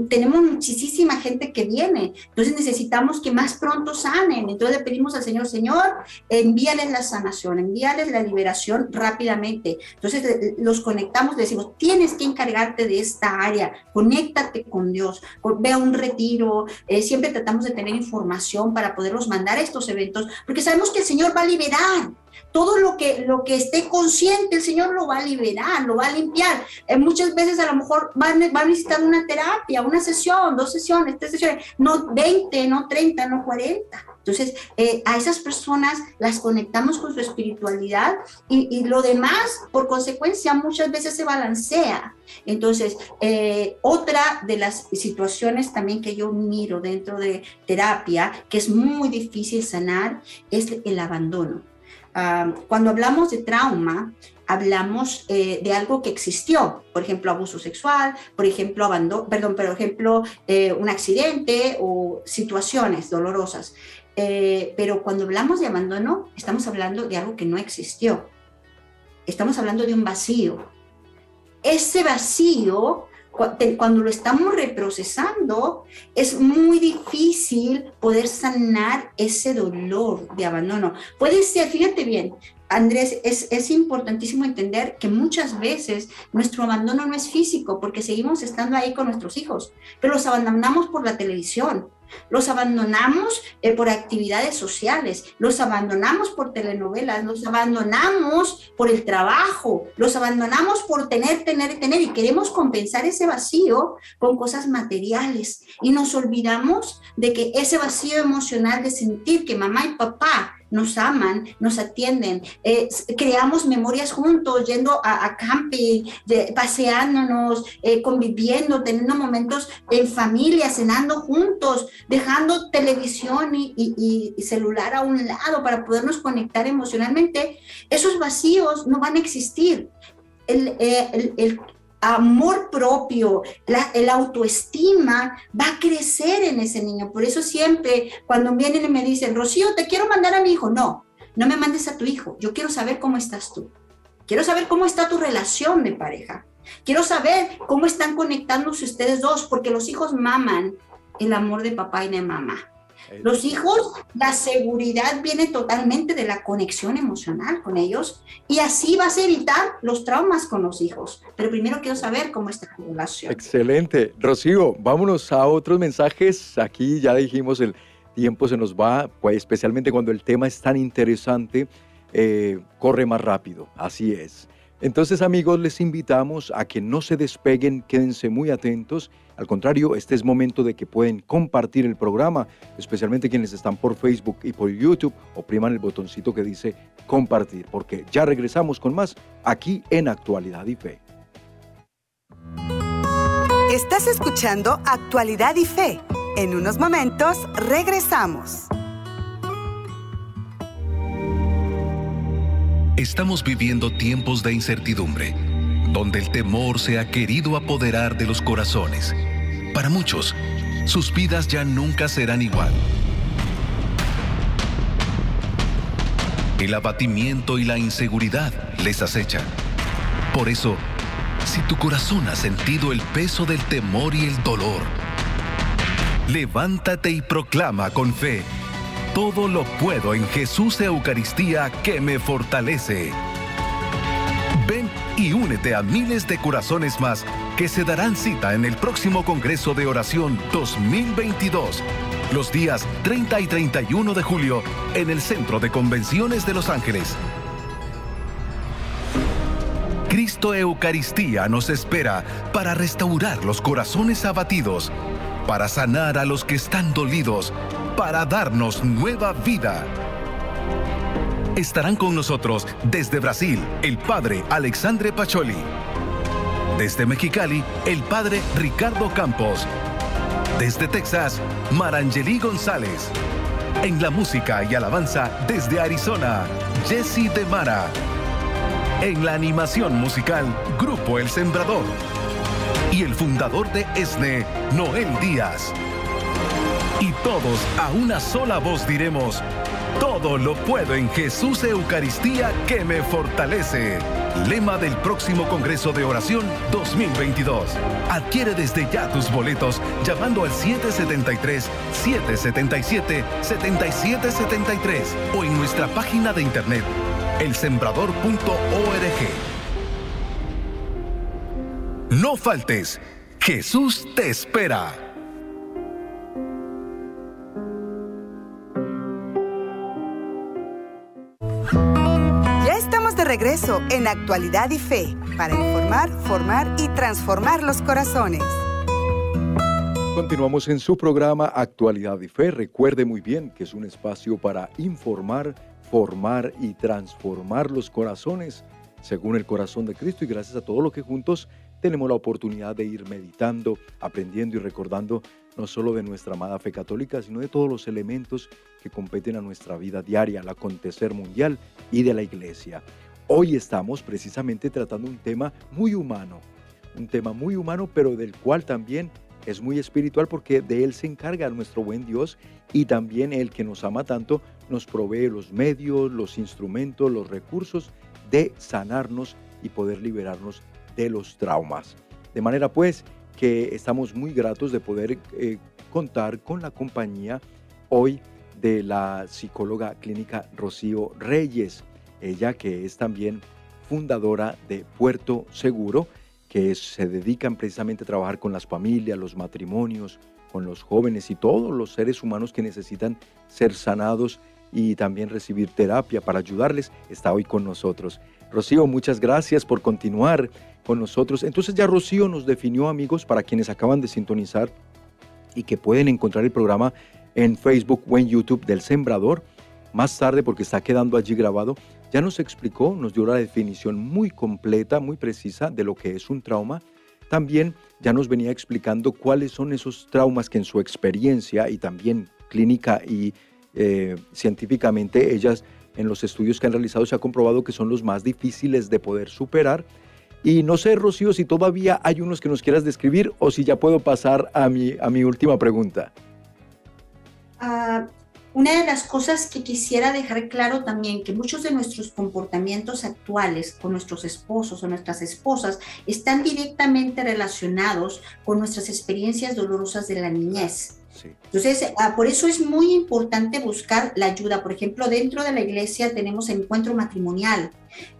Tenemos muchísima gente que viene, entonces necesitamos que más pronto sanen. Entonces le pedimos al Señor, Señor, envíales la sanación, envíales la liberación rápidamente. Entonces los conectamos, le decimos, tienes que encargarte de esta área, conéctate con Dios, ve a un retiro, eh, siempre tratamos de tener información para poderlos mandar estos eventos, porque sabemos que el Señor va a liberar. Todo lo que, lo que esté consciente, el Señor lo va a liberar, lo va a limpiar. Eh, muchas veces a lo mejor va, va a necesitar una terapia, una sesión, dos sesiones, tres sesiones, no 20, no 30, no 40 Entonces, eh, a esas personas las conectamos con su espiritualidad y, y, lo demás, por consecuencia, muchas veces se balancea. Entonces, eh, otra de las situaciones también que yo miro dentro de terapia, que es muy difícil sanar, es el abandono. Ah, cuando hablamos de trauma, hablamos eh, de algo que existió, por ejemplo, abuso sexual, por ejemplo, abandono, perdón, por ejemplo, eh, un accidente o situaciones dolorosas. Eh, pero cuando hablamos de abandono, estamos hablando de algo que no existió. Estamos hablando de un vacío. Ese vacío, cuando lo estamos reprocesando, es muy difícil poder sanar ese dolor de abandono. Puede ser, fíjate bien, Andrés, es, es, importantísimo entender que muchas veces nuestro abandono no es físico porque seguimos estando ahí con nuestros hijos, pero los abandonamos por la televisión, los abandonamos eh, por actividades sociales, los abandonamos por telenovelas, los abandonamos por el trabajo, los abandonamos por tener, tener, tener y queremos compensar ese vacío con cosas materiales. Y nos olvidamos de que ese vacío emocional de sentir que mamá y papá nos aman, nos atienden, eh, creamos memorias juntos, yendo a, camping, paseándonos, eh, conviviendo, teniendo momentos en familia, cenando juntos, dejando televisión y, celular a un lado para podernos conectar emocionalmente, esos vacíos no van a existir. el, eh, amor propio, la el autoestima va a crecer en ese niño. Por eso siempre cuando vienen y me dicen, Rocío, te quiero mandar a mi hijo, no, no me mandes a tu hijo, yo quiero saber cómo estás tú. Quiero saber cómo está tu relación de pareja. Quiero saber cómo están conectándose ustedes dos, porque los hijos maman el amor de papá y de mamá. Los hijos, la seguridad viene totalmente de la conexión emocional con ellos y así vas a evitar los traumas con los hijos. Pero primero quiero saber cómo está tu relación. Excelente. Rocío, vámonos a otros mensajes. Aquí ya dijimos el tiempo se nos va, pues especialmente cuando el tema es tan interesante, eh, corre más rápido. Así es. Entonces amigos, les invitamos a que no se despeguen, quédense muy atentos. Al contrario, este es momento de que pueden compartir el programa, especialmente quienes están por Facebook y por YouTube, opriman el botoncito que dice compartir, porque ya regresamos con más aquí en Actualidad y Fe. Estás escuchando Actualidad y Fe. En unos momentos regresamos. Estamos viviendo tiempos de incertidumbre, donde el temor se ha querido apoderar de los corazones. Para muchos, sus vidas ya nunca serán igual. El abatimiento y la inseguridad les acechan. Por eso, si tu corazón ha sentido el peso del temor y el dolor, levántate y proclama con fe todo lo puedo en Jesús Eucaristía que me fortalece. Ven y únete a miles de corazones más que se darán cita en el próximo Congreso de Oración 2022, los días 30 y 31 de julio, en el Centro de Convenciones de Los Ángeles. Cristo Eucaristía nos espera para restaurar los corazones abatidos, para sanar a los que están dolidos, para darnos nueva vida. Estarán con nosotros desde Brasil el padre Alexandre Pacholi. Desde Mexicali, el padre Ricardo Campos. Desde Texas, Marangeli González. En la música y alabanza desde Arizona, Jesse de Mara. En la animación musical, Grupo El Sembrador. Y el fundador de ESNE, Noel Díaz. Y todos a una sola voz diremos, todo lo puedo en Jesús Eucaristía que me fortalece. Lema del próximo Congreso de Oración 2022. Adquiere desde ya tus boletos llamando al 773-777-7773 o en nuestra página de internet elsembrador.org. No faltes, Jesús te espera. regreso en Actualidad y Fe para informar, formar y transformar los corazones. Continuamos en su programa Actualidad y Fe. Recuerde muy bien que es un espacio para informar, formar y transformar los corazones según el corazón de Cristo y gracias a todo lo que juntos tenemos la oportunidad de ir meditando, aprendiendo y recordando no solo de nuestra amada fe católica, sino de todos los elementos que competen a nuestra vida diaria, al acontecer mundial y de la iglesia. Hoy estamos precisamente tratando un tema muy humano, un tema muy humano, pero del cual también es muy espiritual porque de él se encarga nuestro buen Dios y también el que nos ama tanto nos provee los medios, los instrumentos, los recursos de sanarnos y poder liberarnos de los traumas. De manera pues que estamos muy gratos de poder eh, contar con la compañía hoy de la psicóloga clínica Rocío Reyes, ella que es también fundadora de Puerto Seguro, que se dedican precisamente a trabajar con las familias, los matrimonios, con los jóvenes y todos los seres humanos que necesitan ser sanados y también recibir terapia para ayudarles, está hoy con nosotros. Rocío, muchas gracias por continuar con nosotros. Entonces ya Rocío nos definió, amigos, para quienes acaban de sintonizar y que pueden encontrar el programa en Facebook o en YouTube del Sembrador, más tarde porque está quedando allí grabado, ya nos explicó, nos dio la definición muy completa, muy precisa de lo que es un trauma. También ya nos venía explicando cuáles son esos traumas que en su experiencia y también clínica y eh, científicamente ellas en los estudios que han realizado se ha comprobado que son los más difíciles de poder superar. Y no sé, Rocío, si todavía hay unos que nos quieras describir o si ya puedo pasar a mi, a mi última pregunta. Ah, una de las cosas que quisiera dejar claro también, que muchos de nuestros comportamientos actuales con nuestros esposos o nuestras esposas están directamente relacionados con nuestras experiencias dolorosas de la niñez. Entonces, ah, por eso es muy importante buscar la ayuda. Por ejemplo, dentro de la iglesia tenemos encuentro matrimonial,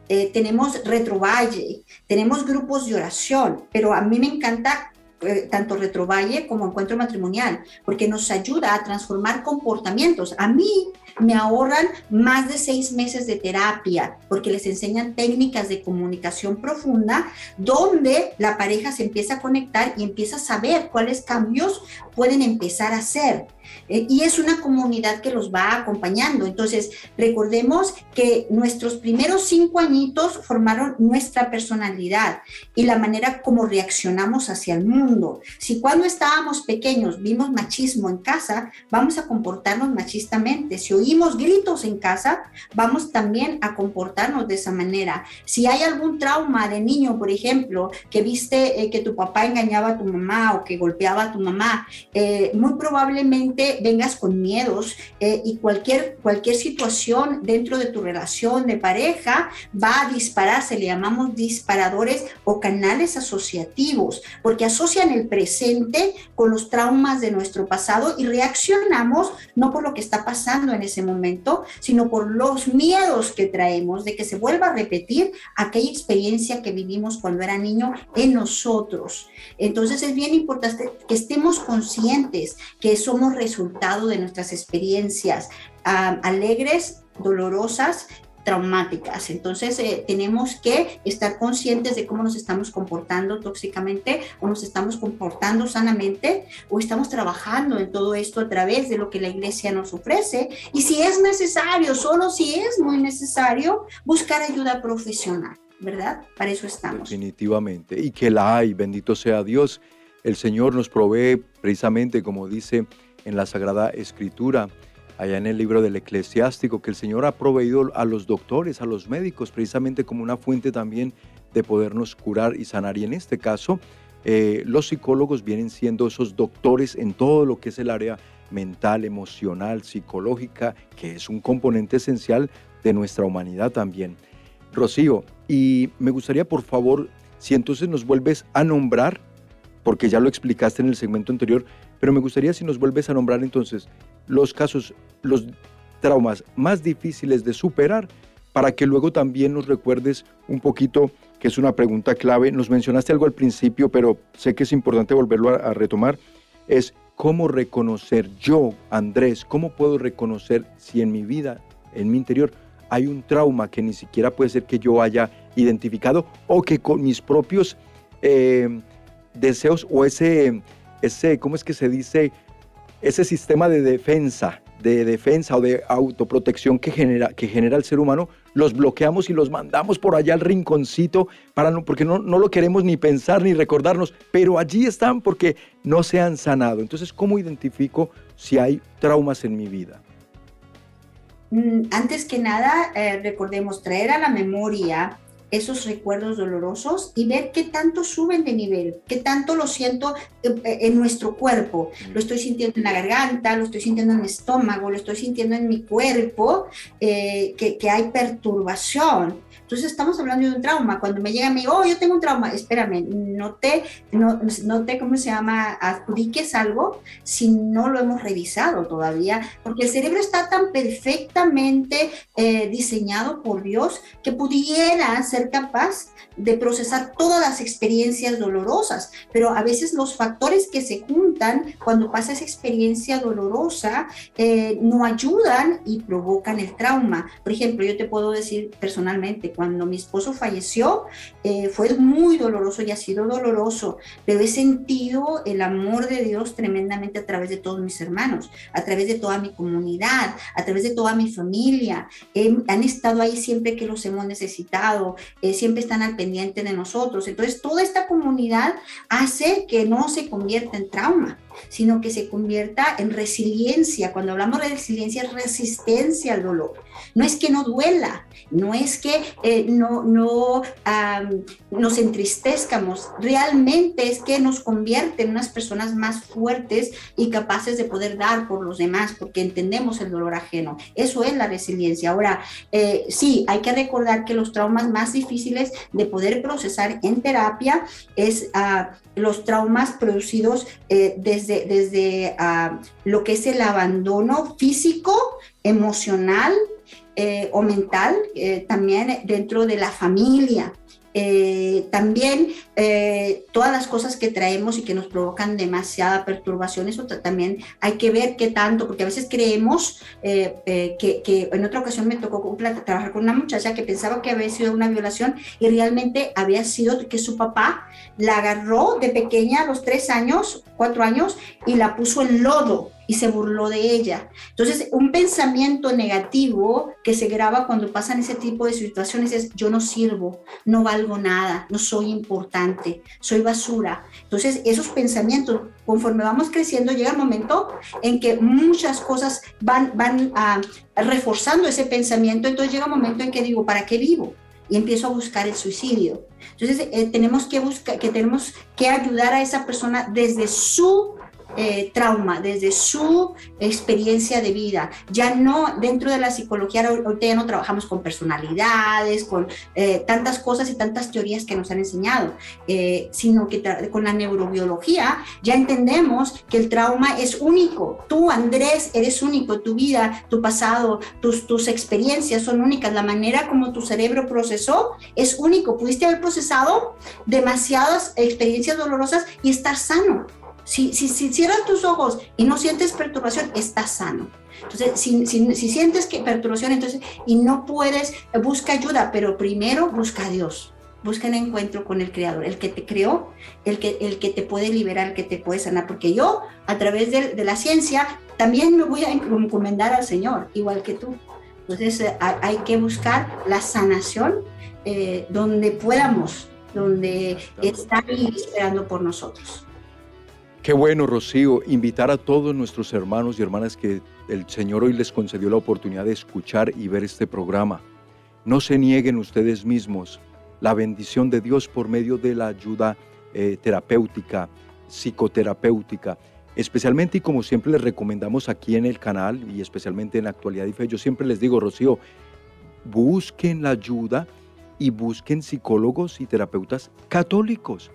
eh, tenemos retrovalle, tenemos grupos de oración, pero a mí me encanta eh, tanto retrovalle como encuentro matrimonial, porque nos ayuda a transformar comportamientos. A mí me ahorran más de seis meses de terapia, porque les enseñan técnicas de comunicación profunda, donde la pareja se empieza a conectar y empieza a saber cuáles cambios pueden empezar a hacer. Eh, y es una comunidad que los va acompañando. Entonces, recordemos que nuestros primeros cinco añitos formaron nuestra personalidad y la manera como reaccionamos hacia el mundo. Si cuando estábamos pequeños vimos machismo en casa, vamos a comportarnos machistamente. Si oímos gritos en casa, vamos también a comportarnos de esa manera. Si hay algún trauma de niño, por ejemplo, que viste eh, que tu papá engañaba a tu mamá o que golpeaba a tu mamá, eh, muy probablemente vengas con miedos eh, y cualquier, cualquier situación dentro de tu relación de pareja va a disparar, se le llamamos disparadores o canales asociativos, porque asocian el presente con los traumas de nuestro pasado y reaccionamos no por lo que está pasando en ese momento, sino por los miedos que traemos de que se vuelva a repetir aquella experiencia que vivimos cuando era niño en nosotros. Entonces es bien importante que estemos conscientes que somos resultado de nuestras experiencias alegres, dolorosas traumáticas. Entonces, eh, tenemos que estar conscientes de cómo nos estamos comportando tóxicamente o nos estamos comportando sanamente o estamos trabajando en todo esto a través de lo que la iglesia nos ofrece. Y si es necesario, solo si es muy necesario, buscar ayuda profesional, ¿verdad? Para eso estamos. Definitivamente. Y que la hay, bendito sea Dios. El Señor nos provee precisamente, como dice en la Sagrada Escritura, allá en el libro del eclesiástico, que el Señor ha proveído a los doctores, a los médicos, precisamente como una fuente también de podernos curar y sanar. Y en este caso, eh, los psicólogos vienen siendo esos doctores en todo lo que es el área mental, emocional, psicológica, que es un componente esencial de nuestra humanidad también. Rocío, y me gustaría por favor, si entonces nos vuelves a nombrar, porque ya lo explicaste en el segmento anterior, pero me gustaría si nos vuelves a nombrar entonces los casos, los traumas más difíciles de superar, para que luego también nos recuerdes un poquito, que es una pregunta clave, nos mencionaste algo al principio, pero sé que es importante volverlo a, retomar, es cómo reconocer yo, Andrés, cómo puedo reconocer si en mi vida, en mi interior, hay un trauma que ni siquiera puede ser que yo haya identificado o que con mis propios eh, deseos o ese ese, ¿cómo es que se dice? Ese sistema de defensa, de defensa o de autoprotección que genera, que genera el ser humano, los bloqueamos y los mandamos por allá al rinconcito para no, porque no, no lo queremos ni pensar ni recordarnos, pero allí están porque no se han sanado. Entonces, ¿cómo identifico si hay traumas en mi vida? Mm, antes que nada, eh, recordemos traer a la memoria esos recuerdos dolorosos y ver qué tanto suben de nivel, qué tanto lo siento eh, eh, en nuestro cuerpo. Lo estoy sintiendo en la garganta, lo estoy sintiendo en mi estómago, lo estoy sintiendo en mi cuerpo, que, que, hay perturbación. Entonces estamos hablando de un trauma. Cuando me llega a mí, oh, yo tengo un trauma, espérame, no te, no, no te, ¿cómo se llama? Adjudiques algo si no lo hemos revisado todavía, porque el cerebro está tan perfectamente eh, diseñado por Dios que pudiera ser capaz de procesar todas las experiencias dolorosas, pero a veces los factores que se juntan cuando pasa esa experiencia dolorosa eh, no ayudan y provocan el trauma. Por ejemplo, yo te puedo decir personalmente, cuando mi esposo falleció, eh, fue muy doloroso y ha sido doloroso, pero he sentido el amor de Dios tremendamente a través de todos mis hermanos, a través de toda mi comunidad, a través de toda mi familia. han estado ahí siempre que los hemos necesitado, eh, siempre están al pendiente de nosotros. Entonces, toda esta comunidad hace que no se convierta en trauma sino que se convierta en resiliencia. Cuando hablamos de resiliencia, es resistencia al dolor. No es que no duela, no es que eh, no, no nos entristezcamos, realmente es que nos convierte en unas personas más fuertes y capaces de poder dar por los demás, porque entendemos el dolor ajeno. Eso es la resiliencia. Ahora, eh, sí, hay que recordar que los traumas más difíciles de poder procesar en terapia es uh, los traumas producidos eh, desde, desde ah, lo que es el abandono físico, emocional eh, o mental, eh, también dentro de la familia. Eh, también eh, todas las cosas que traemos y que nos provocan demasiada perturbación, eso también hay que ver qué tanto, porque a veces creemos eh, que, que, en otra ocasión me tocó trabajar con una muchacha que pensaba que había sido una violación y realmente había sido que su papá la agarró de pequeña a los tres años, cuatro años y la puso en lodo y se burló de ella. Entonces, un pensamiento negativo que se graba cuando pasan ese tipo de situaciones es yo no sirvo, no valgo nada, no soy importante, soy basura. Entonces, esos pensamientos, conforme vamos creciendo, llega el momento en que muchas cosas van, van ah, reforzando ese pensamiento, entonces llega un momento en que digo, ¿para qué vivo? y empiezo a buscar el suicidio. Entonces, eh, tenemos que buscar, que tenemos que ayudar a esa persona desde su eh, trauma, desde su experiencia de vida. Ya no, dentro de la psicología, ahorita ya no trabajamos con personalidades, con eh, tantas cosas y tantas teorías que nos han enseñado, eh, sino que con la neurobiología ya entendemos que el trauma es único. Tú, Andrés, eres único, tu vida, tu pasado, tus, tus experiencias son únicas. La manera como tu cerebro procesó es único. Pudiste haber procesado demasiadas experiencias dolorosas y estar sano si, si, si cierras tus ojos y no sientes perturbación, estás sano. Entonces, si, si, si, sientes que perturbación, entonces, y no puedes, busca ayuda, pero primero busca a Dios. Busca un encuentro con el Creador, el que te creó, el que, el que te puede liberar, el que te puede sanar. Porque yo, a través de, de la ciencia, también me voy a encomendar al Señor, igual que tú. Entonces, eh, hay que buscar la sanación eh, donde podamos, donde está esperando por nosotros. Qué bueno, Rocío, invitar a todos nuestros hermanos y hermanas que el Señor hoy les concedió la oportunidad de escuchar y ver este programa. No se nieguen ustedes mismos. La bendición de Dios por medio de la ayuda eh, terapéutica, psicoterapéutica, especialmente y como siempre les recomendamos aquí en el canal y especialmente en Actualidad y Fe, yo siempre les digo, Rocío, busquen la ayuda y busquen psicólogos y terapeutas católicos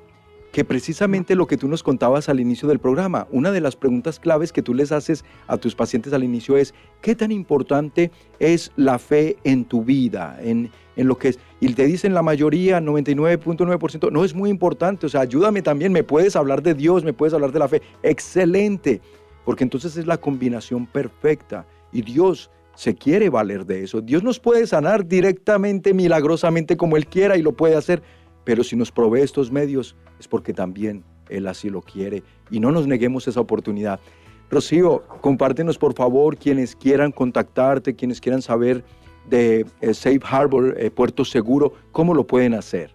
que precisamente lo que tú nos contabas al inicio del programa, una de las preguntas claves que tú les haces a tus pacientes al inicio es, ¿qué tan importante es la fe en tu vida, en, en lo que es? Y te dicen la mayoría, 99.9%, no es muy importante, o sea, ayúdame también, me puedes hablar de Dios, me puedes hablar de la fe, excelente, porque entonces es la combinación perfecta y Dios se quiere valer de eso. Dios nos puede sanar directamente, milagrosamente como Él quiera y lo puede hacer, pero si nos provee estos medios es porque también Él así lo quiere. Y no nos neguemos esa oportunidad. Rocío, compártenos por favor quienes quieran contactarte, quienes quieran saber de eh, Safe Harbor, eh, Puerto Seguro, ¿cómo lo pueden hacer?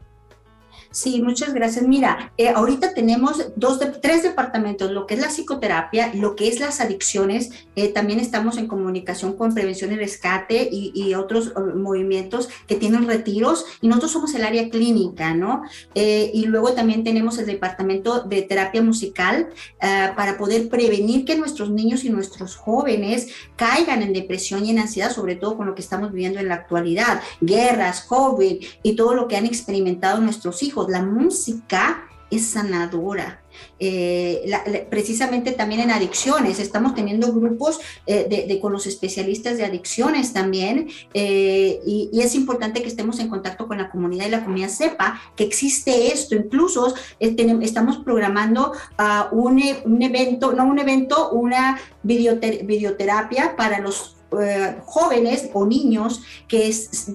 Sí, muchas gracias. Mira, eh, ahorita tenemos dos tres departamentos, lo que es la psicoterapia, lo que es las adicciones. Eh, también estamos en comunicación con prevención y rescate y, otros uh, movimientos que tienen retiros. Y nosotros somos el área clínica, ¿no? Eh, y luego también tenemos el departamento de terapia musical para poder prevenir que nuestros niños y nuestros jóvenes caigan en depresión y en ansiedad, sobre todo con lo que estamos viviendo en la actualidad, guerras, COVID y todo lo que han experimentado nuestros hijos la música es sanadora. Eh, precisamente también en adicciones, estamos teniendo grupos eh, de, con los especialistas de adicciones también, eh, y, es importante que estemos en contacto con la comunidad y la comunidad sepa que existe esto. Incluso estamos programando uh, un, un, evento, no un evento, una videoterapia para los eh, jóvenes o niños que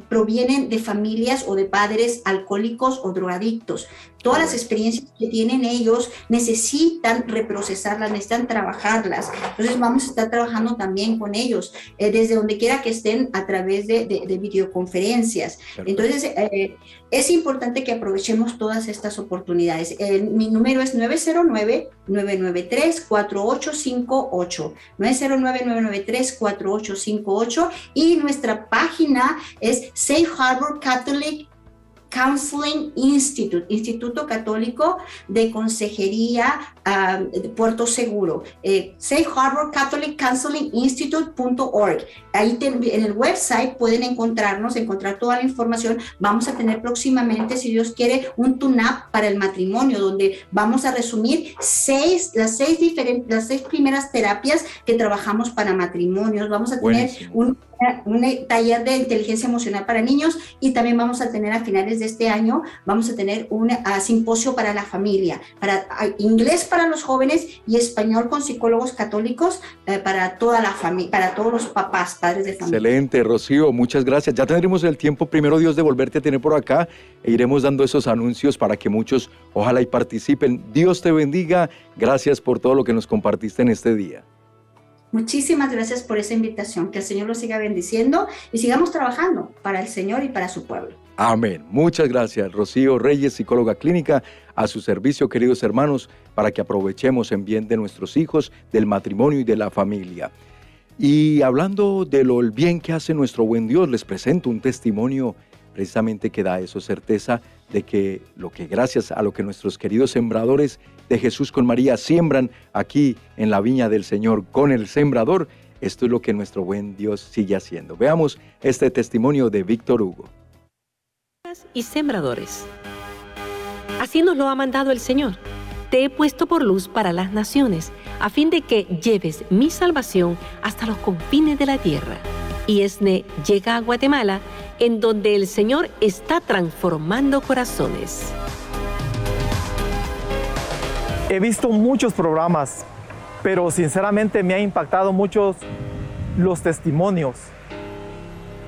provienen de familias o de padres alcohólicos o drogadictos. Todas las experiencias que tienen ellos necesitan reprocesarlas, necesitan trabajarlas. Entonces vamos a estar trabajando también con ellos, eh, desde donde quiera que estén a través de, videoconferencias. Entonces eh, es importante que aprovechemos todas estas oportunidades. mi número es 909-993-4858. 909-993-4858 y nuestra página es Safe Harbor Catholic Counseling Institute, Instituto Católico de Consejería um, de Puerto Seguro, eh, Safe Harbor Catholic Counseling Institute.org. Ahí en el website pueden encontrarnos, encontrar toda la información. Vamos a tener próximamente, si Dios quiere, un tune-up para el matrimonio, donde vamos a resumir seis, las seis diferentes, las seis primeras terapias que trabajamos para matrimonios. Vamos a tener un un taller de inteligencia emocional para niños y también vamos a tener a finales de este año, vamos a tener un ah, simposio para la familia, para ah, inglés para los jóvenes y español con psicólogos católicos eh, para toda la familia, para todos los papás, padres de familia. Excelente, Rocío, muchas gracias. Ya tendremos el tiempo, primero Dios, de volverte a tener por acá e iremos dando esos anuncios para que muchos ojalá y participen. Dios te bendiga. Gracias por todo lo que nos compartiste en este día. Muchísimas gracias por esa invitación. Que el Señor lo siga bendiciendo y sigamos trabajando para el Señor y para su pueblo. Amén. Muchas gracias, Rocío Reyes, psicóloga clínica, a su servicio, queridos hermanos, para que aprovechemos en bien de nuestros hijos, del matrimonio y de la familia. Y hablando de lo bien que hace nuestro buen Dios, les presento un testimonio precisamente que da eso certeza de que lo que gracias a lo que nuestros queridos sembradores de Jesús con María siembran aquí en la viña del Señor con el sembrador, esto es lo que nuestro buen Dios sigue haciendo. Veamos este testimonio de Víctor Hugo. Y sembradores. Así nos lo ha mandado el Señor. Te he puesto por luz para las naciones, a fin de que lleves mi salvación hasta los confines de la tierra. Y Esne llega a Guatemala en donde el Señor está transformando corazones. He visto muchos programas, pero sinceramente me ha impactado muchos los testimonios.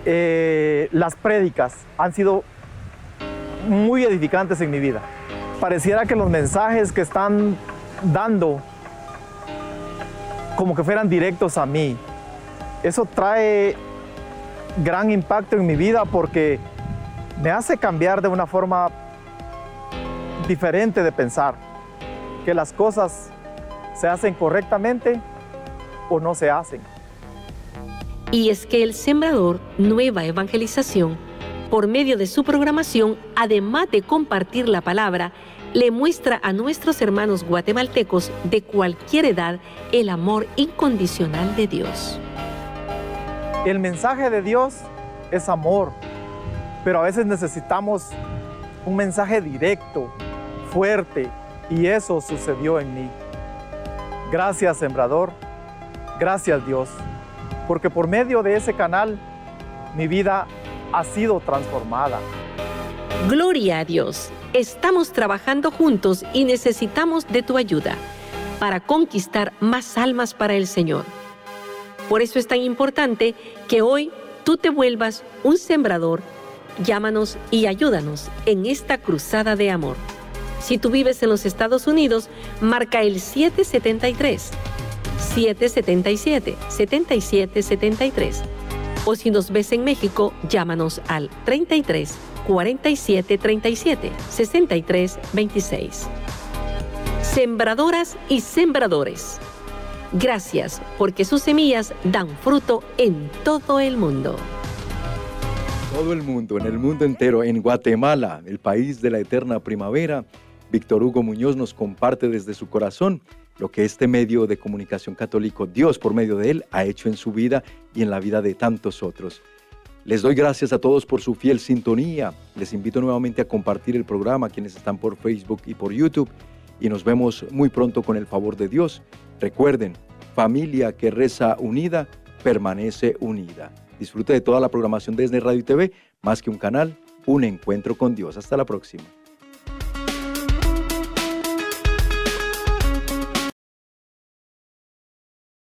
Eh, las prédicas han sido muy edificantes en mi vida. Pareciera que los mensajes que están dando como que fueran directos a mí. Eso trae gran impacto en mi vida porque me hace cambiar de una forma diferente de pensar, que las cosas se hacen correctamente o no se hacen. Y es que el Sembrador Nueva Evangelización, por medio de su programación, además de compartir la palabra, le muestra a nuestros hermanos guatemaltecos de cualquier edad el amor incondicional de Dios. El mensaje de Dios es amor, pero a veces necesitamos un mensaje directo, fuerte, y eso sucedió en mí. Gracias, Sembrador. Gracias, Dios, porque por medio de ese canal mi vida ha sido transformada. Gloria a Dios. Estamos trabajando juntos y necesitamos de tu ayuda para conquistar más almas para el Señor. Por eso es tan importante que hoy tú te vuelvas un sembrador. Llámanos y ayúdanos en esta cruzada de amor. Si tú vives en los Estados Unidos, marca el 773 777 7773. O si nos ves en México, llámanos al 33 47 37 63 26. Sembradoras y sembradores. Gracias porque sus semillas dan fruto en todo el mundo. Todo el mundo, en el mundo entero, en Guatemala, el país de la eterna primavera, Víctor Hugo Muñoz nos comparte desde su corazón lo que este medio de comunicación católico, Dios por medio de él, ha hecho en su vida y en la vida de tantos otros. Les doy gracias a todos por su fiel sintonía. Les invito nuevamente a compartir el programa, quienes están por Facebook y por YouTube, y nos vemos muy pronto con el favor de Dios. Recuerden, familia que reza unida, permanece unida. Disfrute de toda la programación de Esne Radio y TV, más que un canal, un encuentro con Dios. Hasta la próxima.